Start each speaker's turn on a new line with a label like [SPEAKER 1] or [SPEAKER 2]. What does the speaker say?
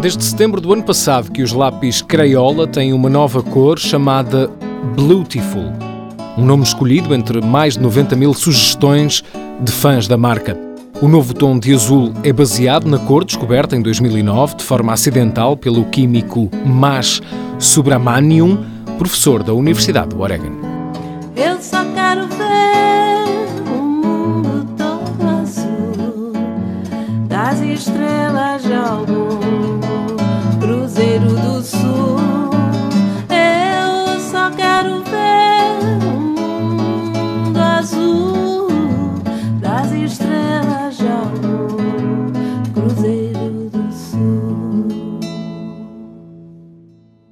[SPEAKER 1] Desde setembro do ano passado que os lápis Crayola têm uma nova cor chamada Beautiful. Um nome escolhido entre mais de 90 mil sugestões de fãs da marca. O novo tom de azul é baseado na cor descoberta em 2009 de forma acidental pelo químico Mas Subramanium, professor da Universidade do Oregon.
[SPEAKER 2] Eu só quero ver o mundo todo azul das estrelas de algum